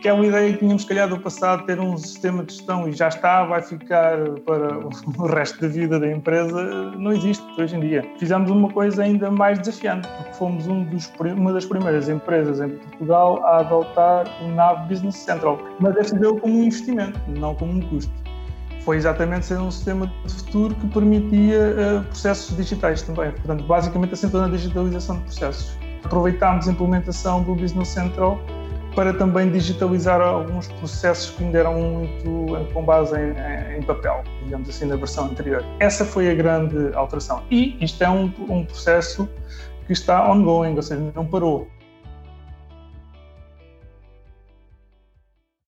aquela ideia que tínhamos calhado do passado ter um sistema de gestão e já está, vai ficar para o resto da vida da empresa, não existe hoje em dia. Fizemos uma coisa ainda mais desafiante, porque fomos um dos, uma das primeiras empresas em Portugal a adotar o NAV Business Central, mas ser como um investimento, não como um custo foi exatamente ser um sistema de futuro que permitia uh, processos digitais também. Portanto, basicamente assentando na digitalização de processos. Aproveitámos a implementação do Business Central para também digitalizar alguns processos que ainda eram muito com base em, em, papel, digamos assim, na versão anterior. Essa foi a grande alteração. E isto é um, um processo que está ongoing, ou seja, não parou.